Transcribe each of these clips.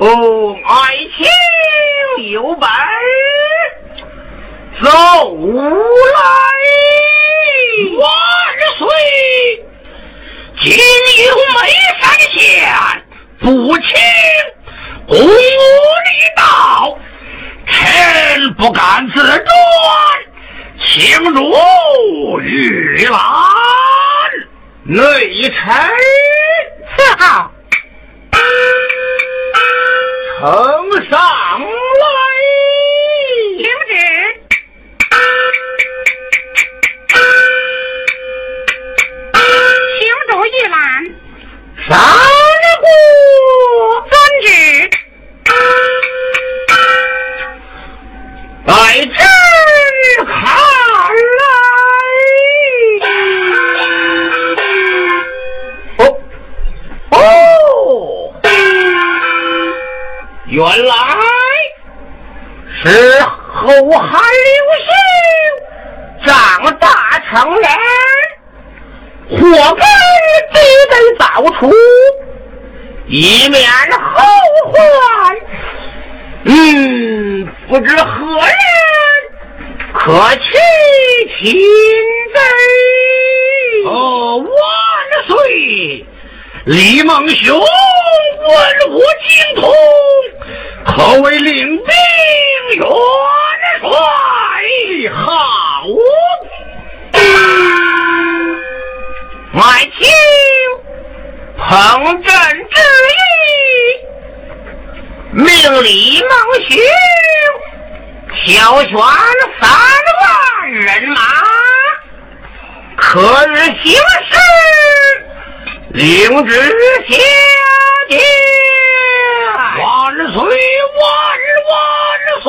下，哦，爱卿有本走来，万岁！今有眉山县不请公务礼道，臣不敢自断，请如玉兰。内臣 伺候，呈上来，领旨，请主一览。三原来是后汉刘秀长大成人，祸根必得早除，以免后患。嗯，不知何人可去擒贼？哦，万岁！李孟雄文武精通。可为领兵元帅，好！爱卿彭朕之意，命李孟雄挑选三万人马，可日行事，领旨下殿。万岁！万万岁！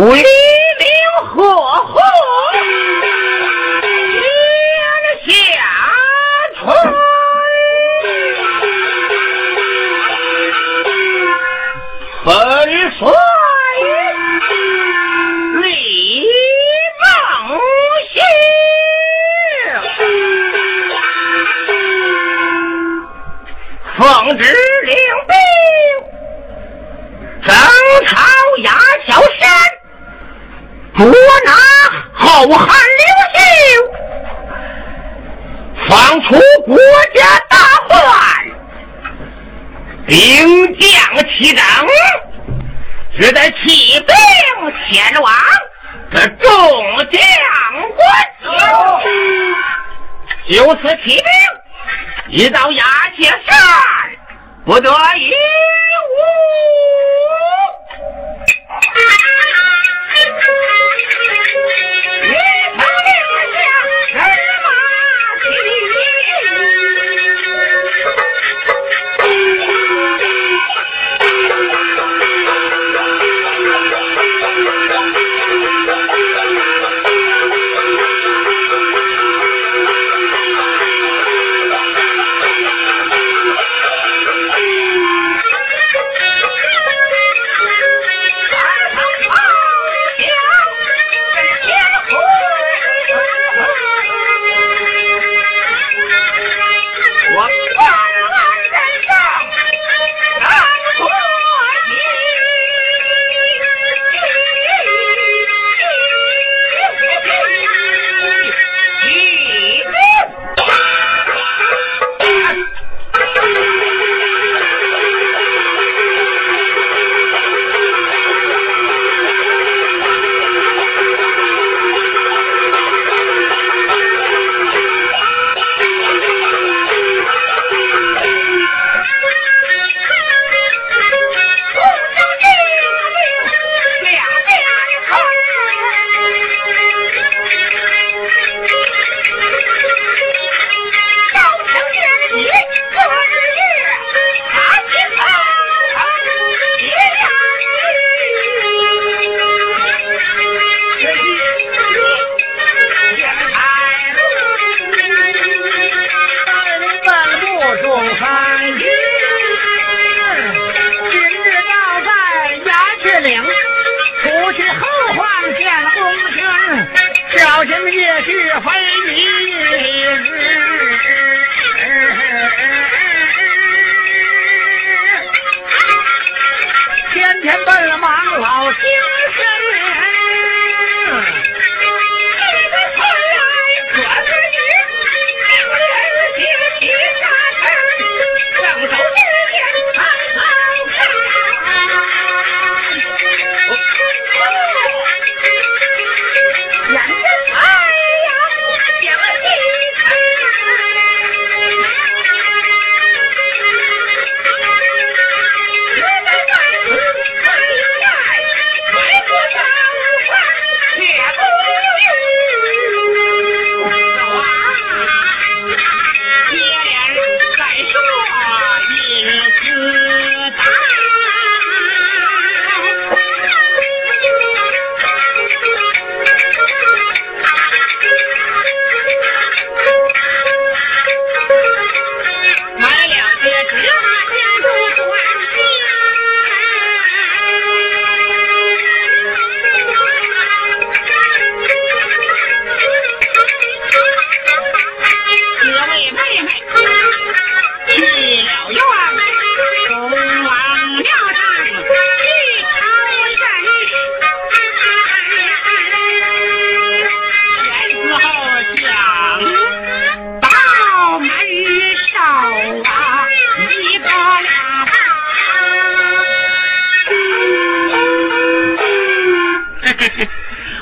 Oui 放出国家大患，兵将齐整，只得起兵前往这众将官就此起兵，一到崖界山，不得一无。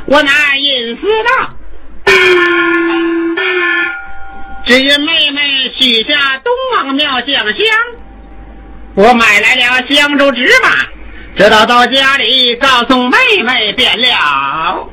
我乃隐私道，只因妹妹许下东王庙降香，我买来了香烛纸马，直到到家里告诉妹妹便了。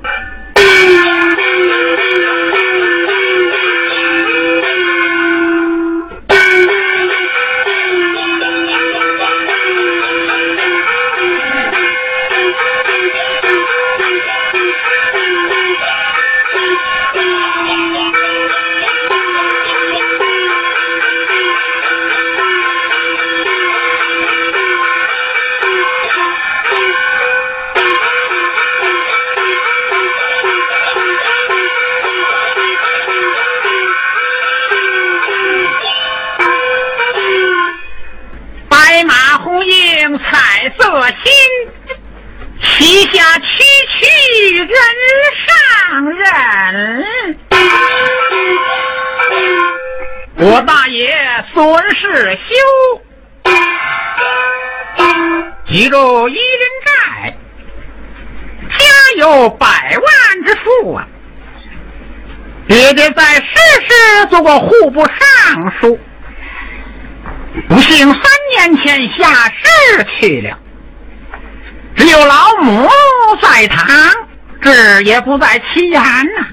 以下区区人上人我大爷孙世修一路一人债家有百万之富啊。爹爹在世时做过户部尚书不幸三年前下世去了。只有老母在堂，志也不在其言呐。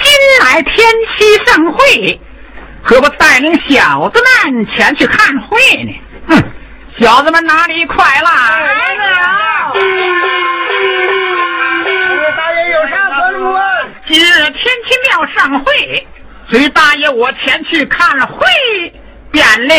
今乃天期盛会。何不带领小子们前去看会呢？哼，小子们哪里快来了？大爷有啥吩咐？今日天齐庙上会，随大爷我前去看会便了。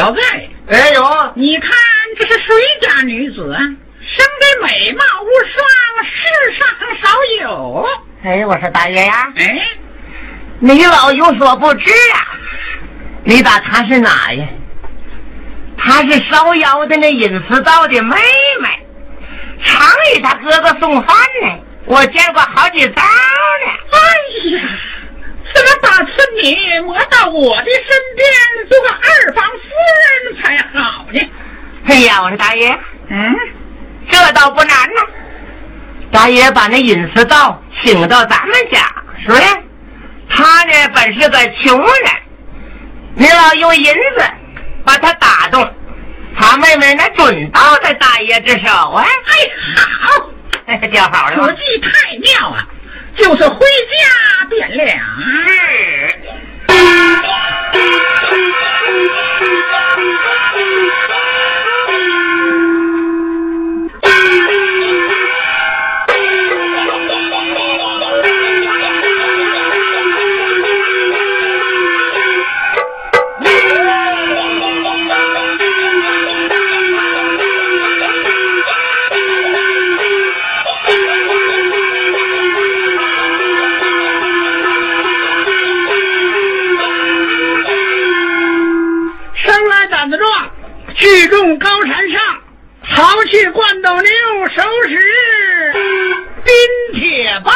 小盖，哎呦，你看这是谁家女子啊？生得美貌无双，世上少有。哎，我说大爷呀，哎，你老有所不知啊，你打她是哪呀？她是烧窑的那隐私道的妹妹，常与他哥哥送饭呢，我见过好几遭呢。哎呀，把此女摸到我的身边，做个二房夫人才好呢？哎呀，我说大爷，嗯，这倒不难呐。大爷把那隐私道请到咱们家，说呀，他呢本是个穷人，你老用银子把他打动，他妹妹那准到在大爷之手啊！哎，好，哎就好了吧此计太妙啊！就是回家便了。高山上，豪气惯斗牛，手使冰铁棒，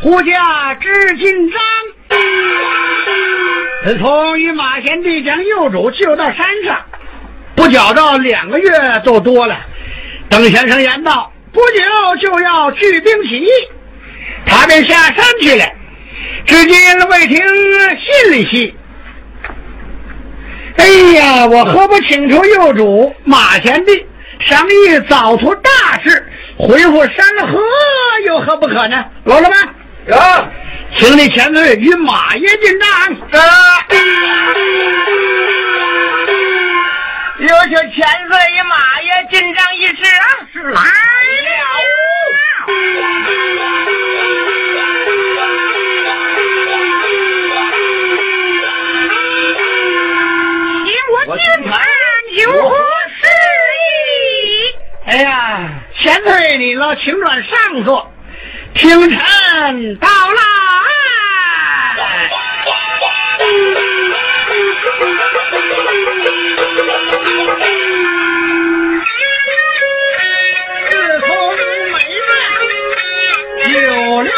呼驾知紧张。自从与马贤弟将幼主救到山上，不觉着两个月都多了。邓先生言道：“不久就要聚兵起义。”他便下山去了，至今未听信里息。哎呀，我何不请出幼主马贤弟，商议早图大事，回复山河，有何不可呢？老了吗？有请你前队与马爷进帐。有请千岁与马爷进帐一事啊！是来请我进坛有何事意？哎呀，前退你了，请转上座，听臣到来。自从美人有了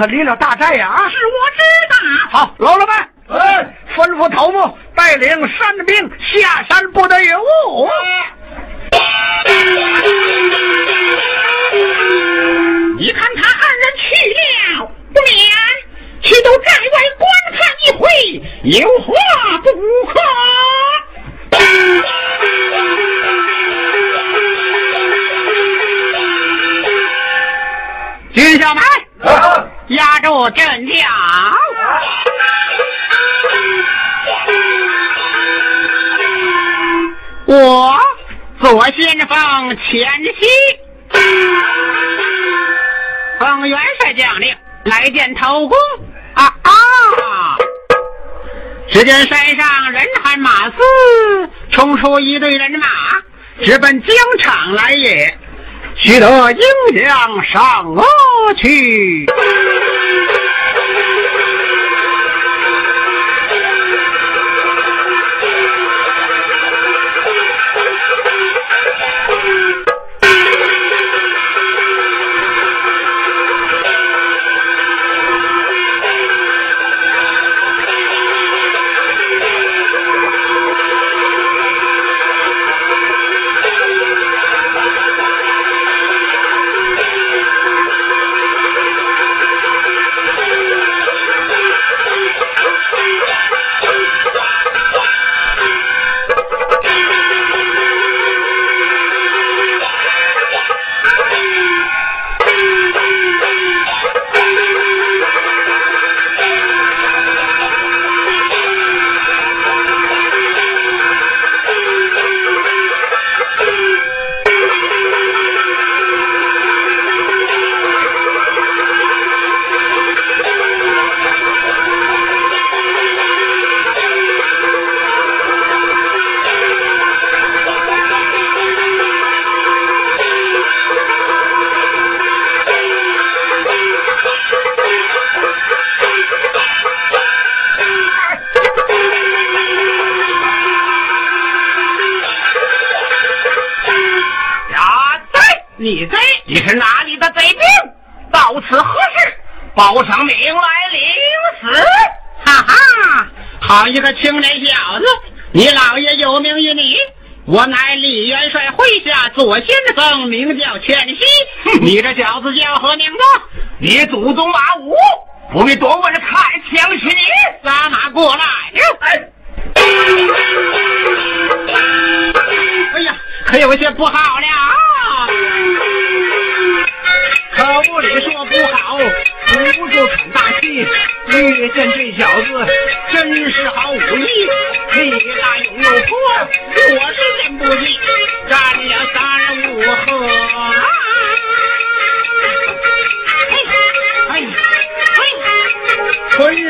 可离了大寨呀啊是我知道好老老板吩咐头目带领山兵下山不得有误你看他二人去了不免去到寨外观看一回有何不可接下来。压住阵脚。我左先锋前西，奉元帅将令来见头功啊啊！只见山上人喊马嘶，冲出一队人马，直奔疆场来也。须得阴阳上恶去。报上名来领死！哈哈，好一个青年小子！你老爷有名于你，我乃李元帅麾下左先锋，名叫犬西。你这小子叫何名字？你祖宗马武，不必多问，看枪起你，拉马过来！哎，哎呀，可有些不好了。见这小子，真是好武艺，力大勇又泼，我是真不济，战了三五合。哎哎，浑身无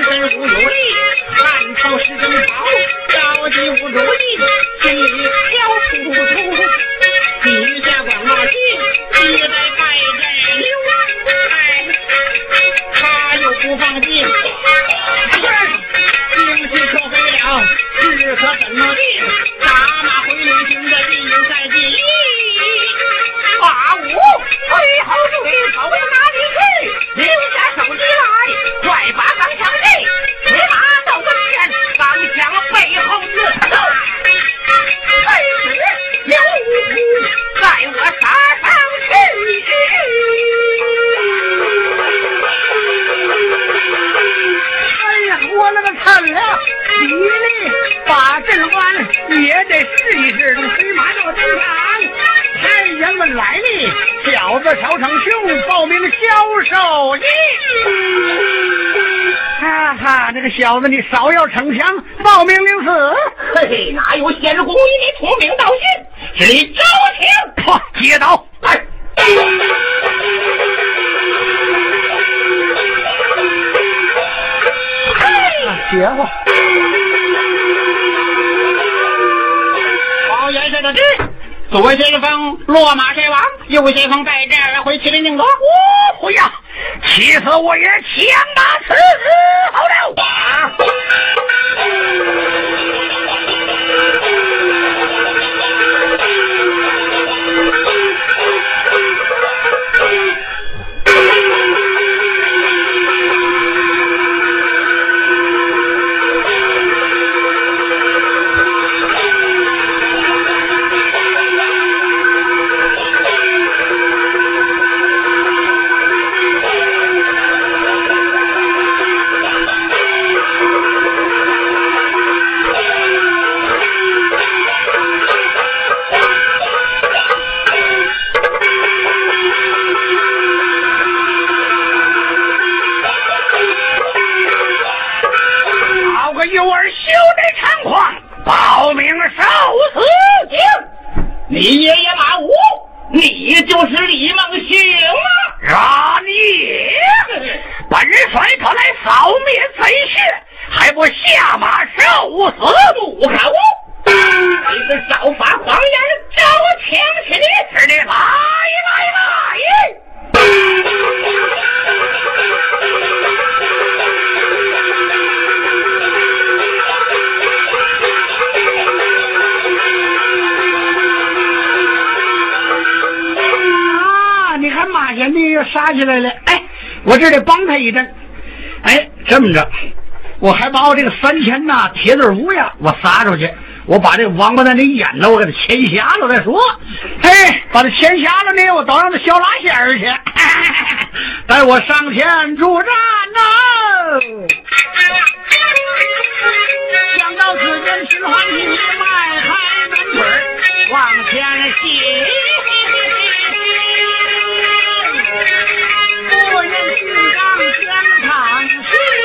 小子你少要逞强，冒名领死。嘿嘿，哪有先公与你同名道姓？是你招请。嚯，接刀！哎。邪乎！报元帅的旨，左先锋落马身亡，右先锋带着二回麒麟定夺。哦呀，气死我也强打此子好扫灭贼血，还不下马受死？不可恶！你个少发狂言，找我抢起你！是的，来来来！啊！你看马贤弟又杀起来了，哎，我这得帮他一阵。哎，这么着，我还把我这个三千呐铁字舞呀，我撒出去，我把这王八蛋的眼呢，我给他牵瞎了再说。嘿，把他牵瞎了呢，我倒让他削拉线儿去。待我上前助战呐、想到此间，秦欢喜，迈开门腿儿往前行。不言金刚将场去。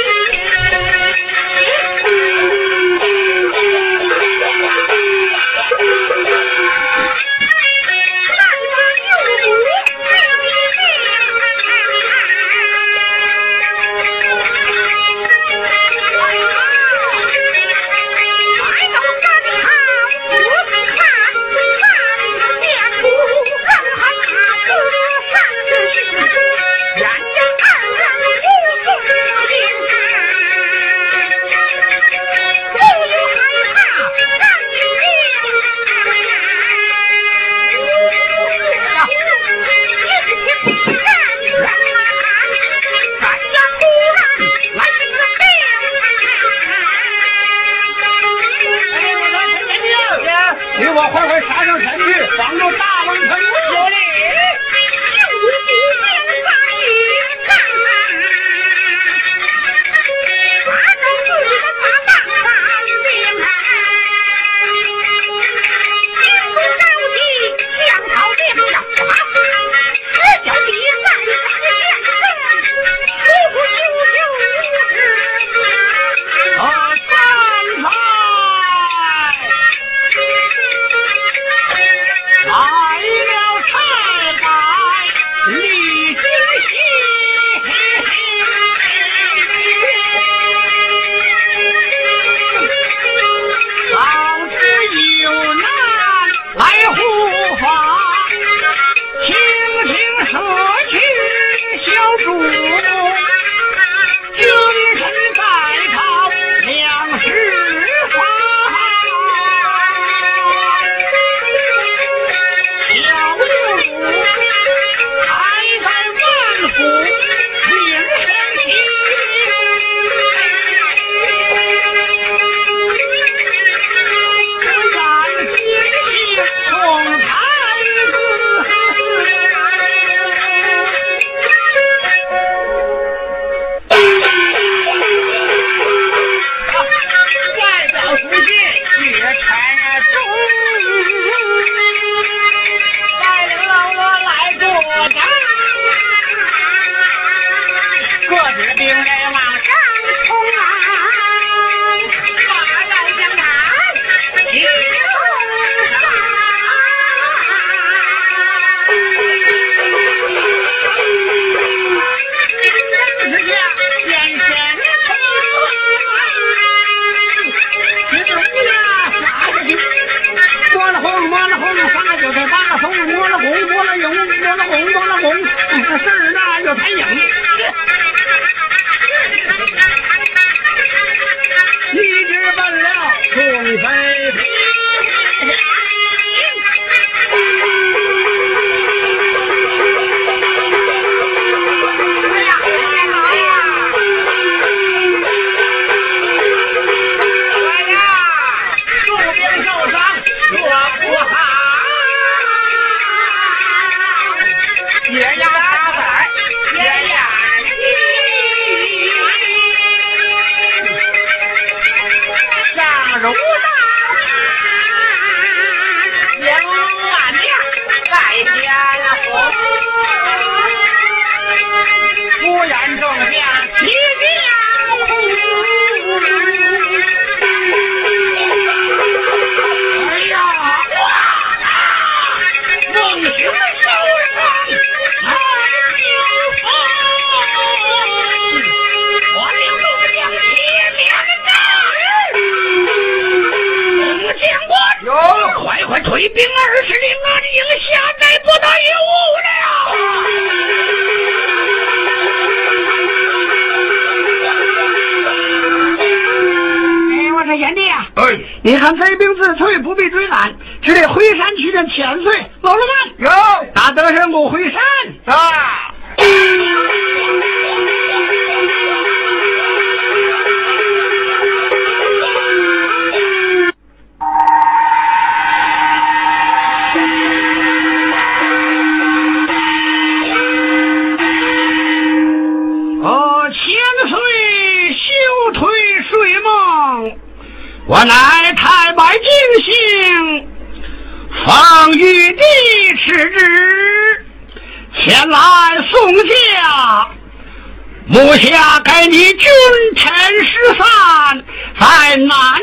那红，到那红，事儿大有排影。休推睡梦我乃太白金星，奉玉帝敕旨前来送驾，目下该你君臣失散，在南阳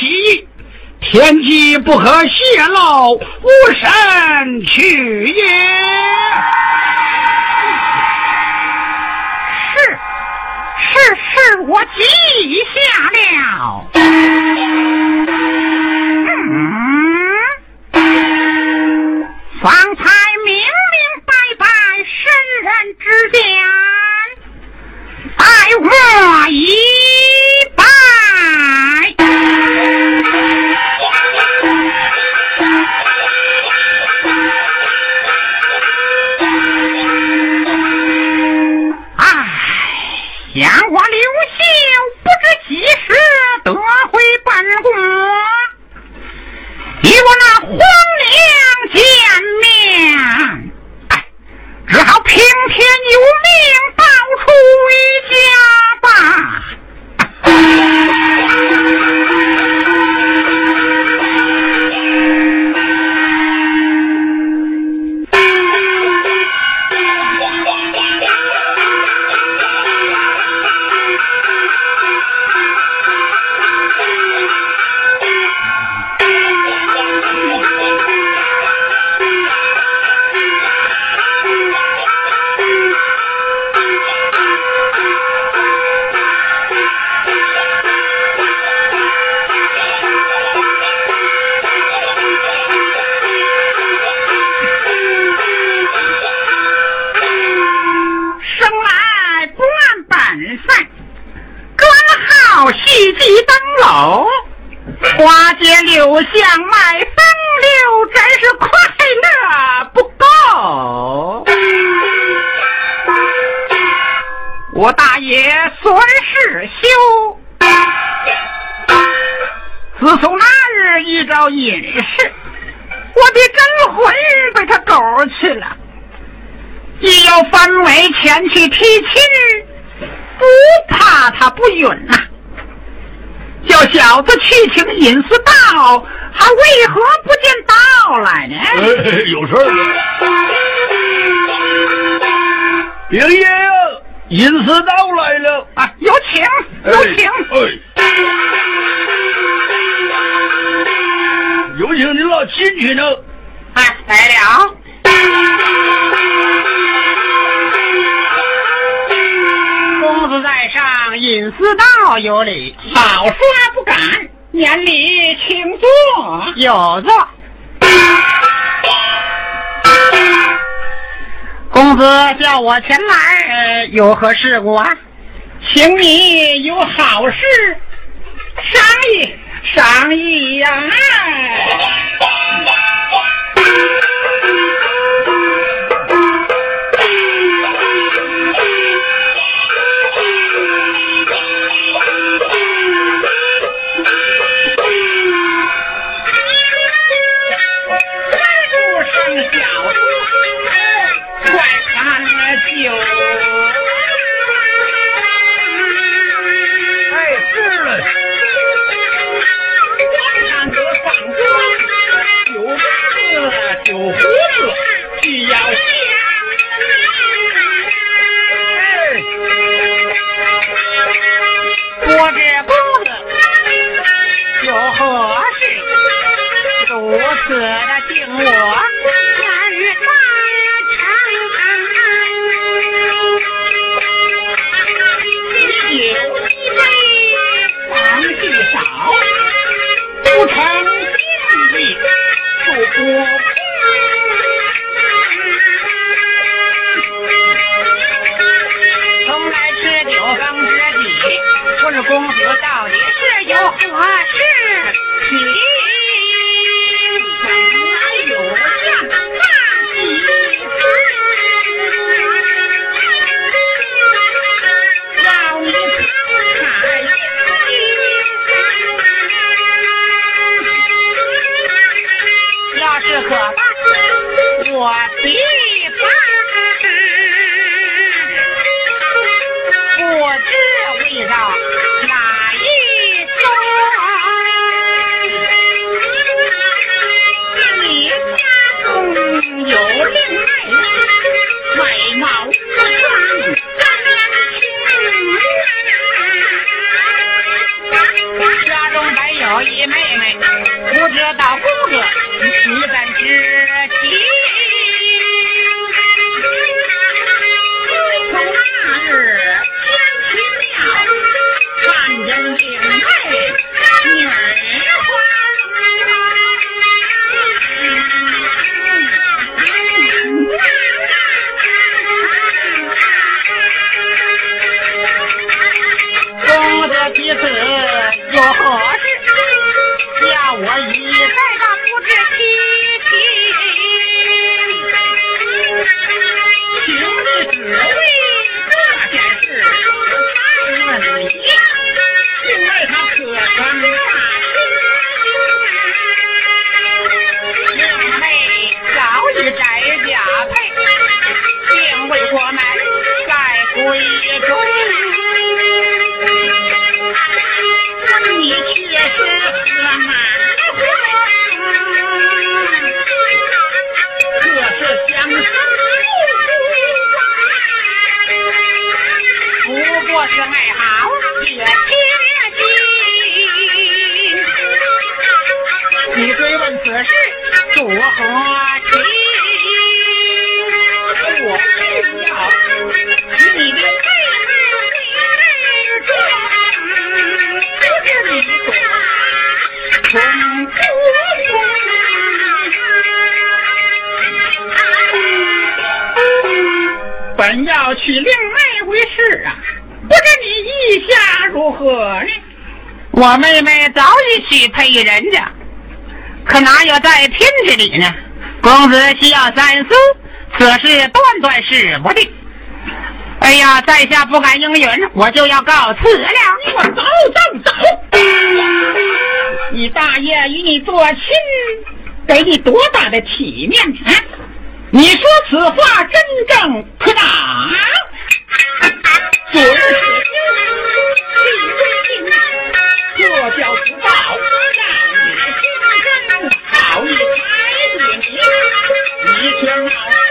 起，天机不可泄露，无神去也。是是，我记下了。方才明明白白，圣人指点，待我一一时得回本宫，与我那皇娘见面，哎，只好听天由命报出一家吧。哦，花街柳巷卖风流，真是快乐不够。我大爷孙世修，自从那日遇着隐士，我的真魂被他勾去了。一有番尾前去提亲，不怕他不允呐、叫小子去请隐士道，还为何不见到来呢？哎，有事儿兵爷呀，隐士到来了。啊，有请，有请。哎，有请您老亲去呢。哎，来了。公子在上，隐私道有礼，好说不敢，免礼，请坐。有座。公子叫我前来，有何事故啊？请你有好事商议商议呀！哇我妹妹早已许配人家，可哪有在天之理呢？公子需要三思，此事断断是不定。哎呀，在下不敢应允，我就要告辞了。我走走走！你大爷与你做亲，给你多大的体面啊？你说此话真正可当？准是。与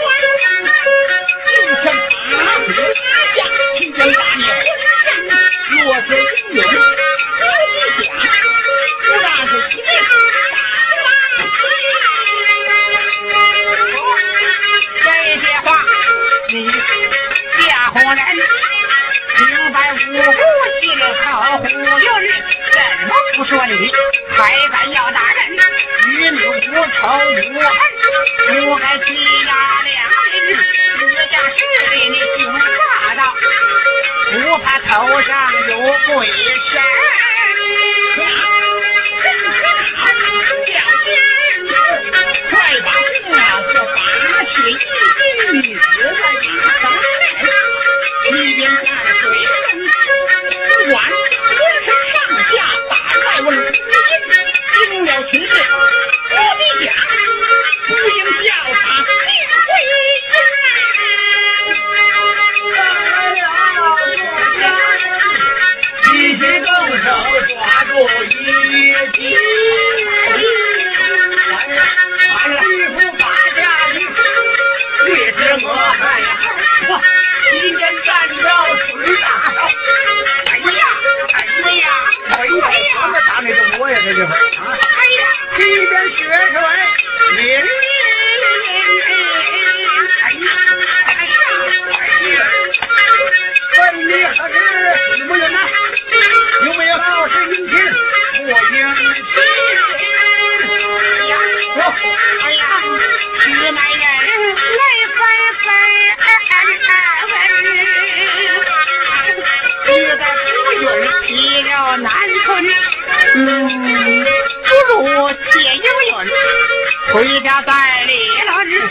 回家再立了日，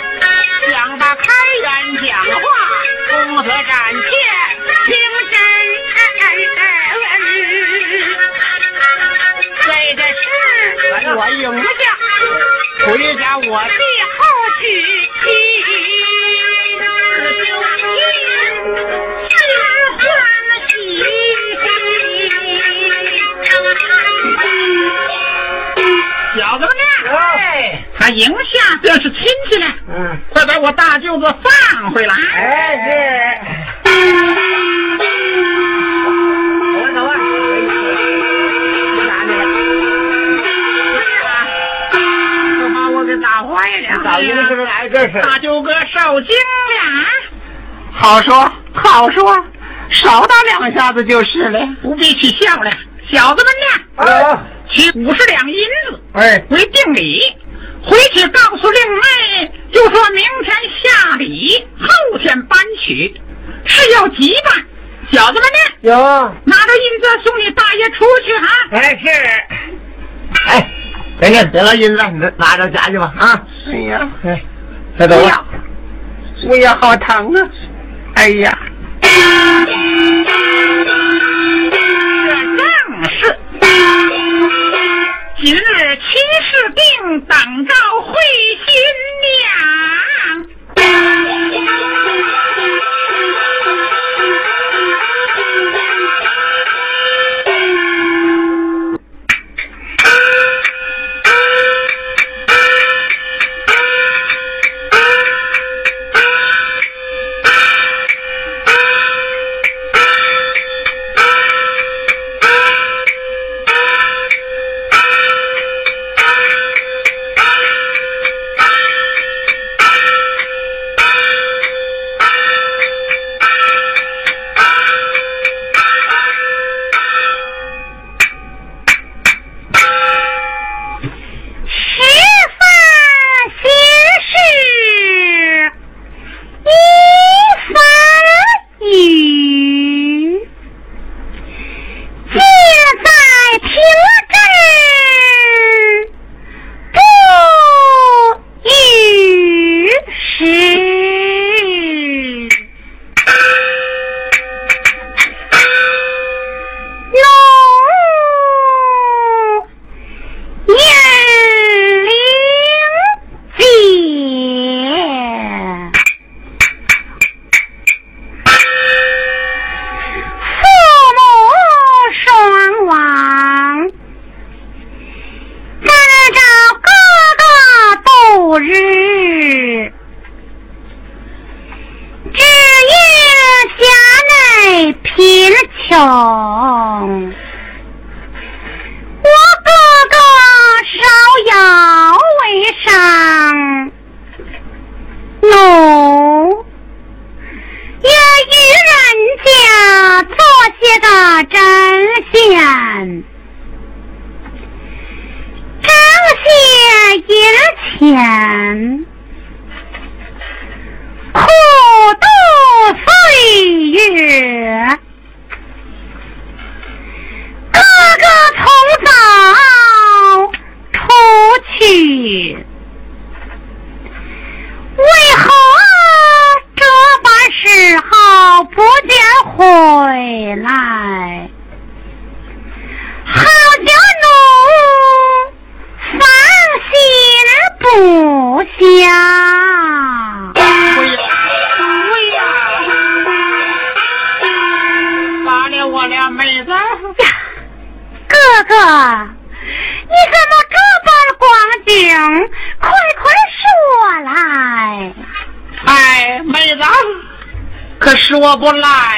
想把开元讲话，公子斩前听真为这事我应下。回家我的后去听，就心欢喜。小子们呢？哎，他赢下便是亲戚了。嗯，快把我大舅子放回来。哎是。走啊走啊，你咋的？都把我给打坏了。早一个是来这是？大舅哥受惊了。好说好说，少打两下子就是了。不必取笑了。小子们呢？啊，取五十两银子哎，为定礼，回去告诉令妹，就说明天下礼，后天搬娶，是要急办。小子们呢？有，拿着银子送你大爷出去哈。哎是。哎，给你得了银子，你拿着家去吧啊。哎呀，哎，再走吧不要。，我也好疼啊！哎呀，这正是。今日亲事定，等着会新娘。不来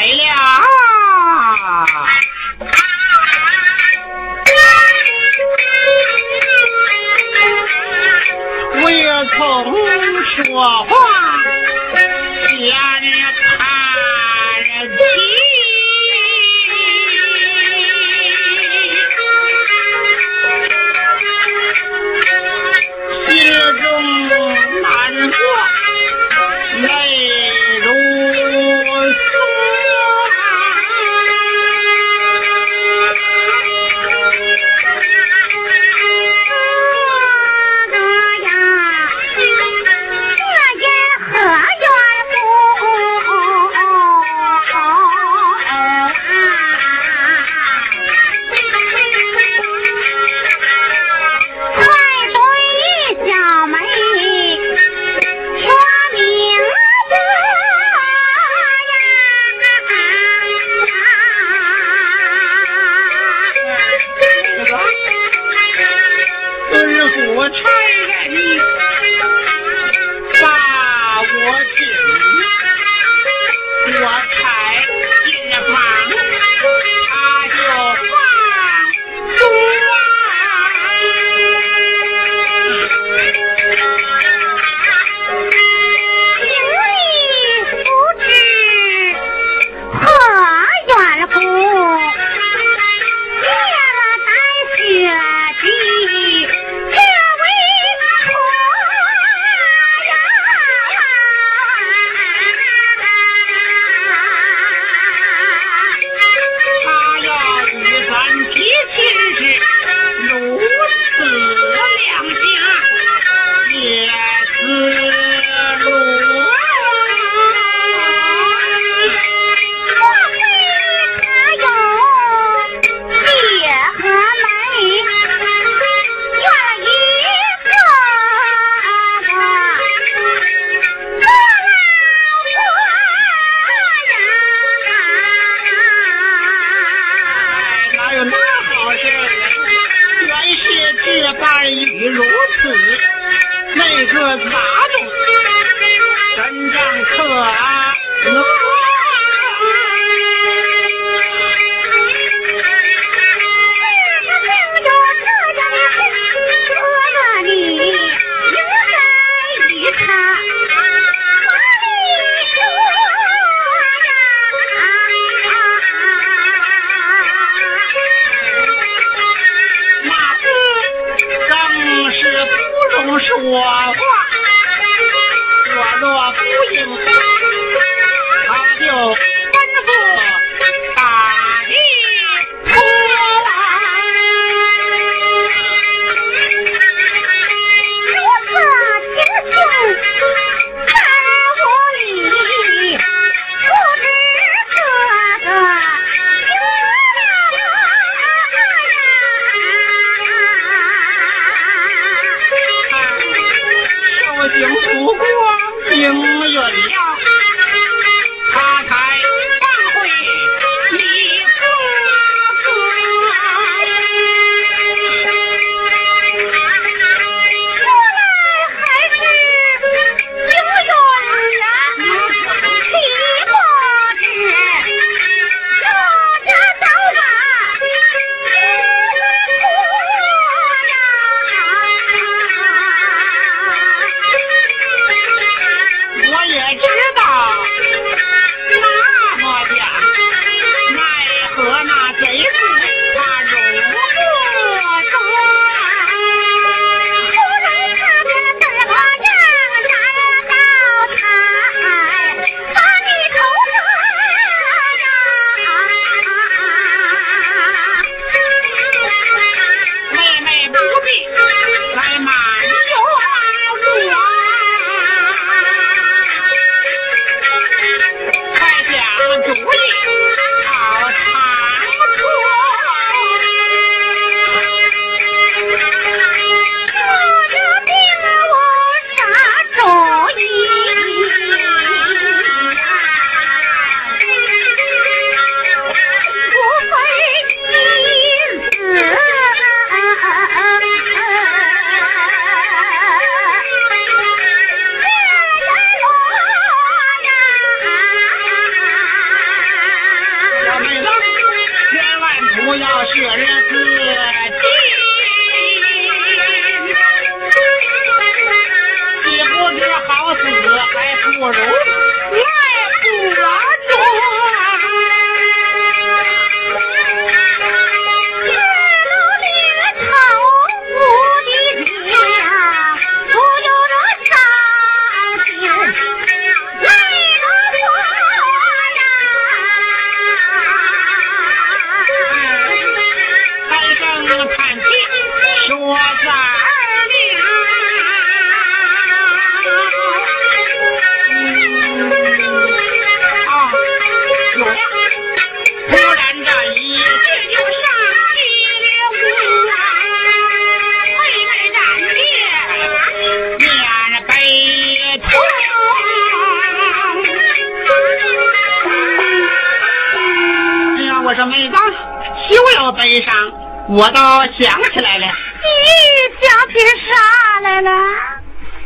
我想起来了。你想起啥来了？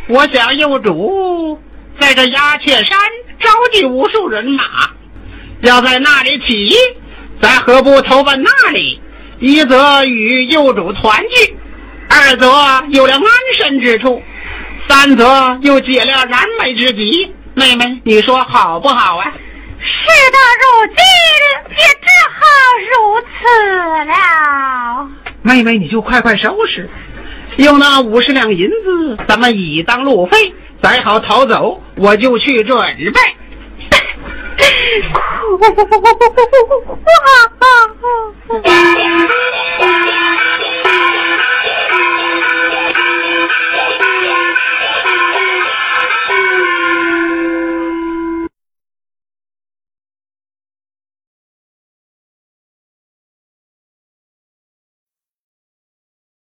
我想幼主在这鸦雀山召集无数人马，要在那里起义，咱何不投奔那里？一则与幼主团聚，二则有了安身之处，三则又解了燃眉之急。妹妹，你说好不好啊？事到如今，也只好如此了。妹妹，你就快快收拾，用那五十两银子，咱们以当路费，再好逃走。我就去准备。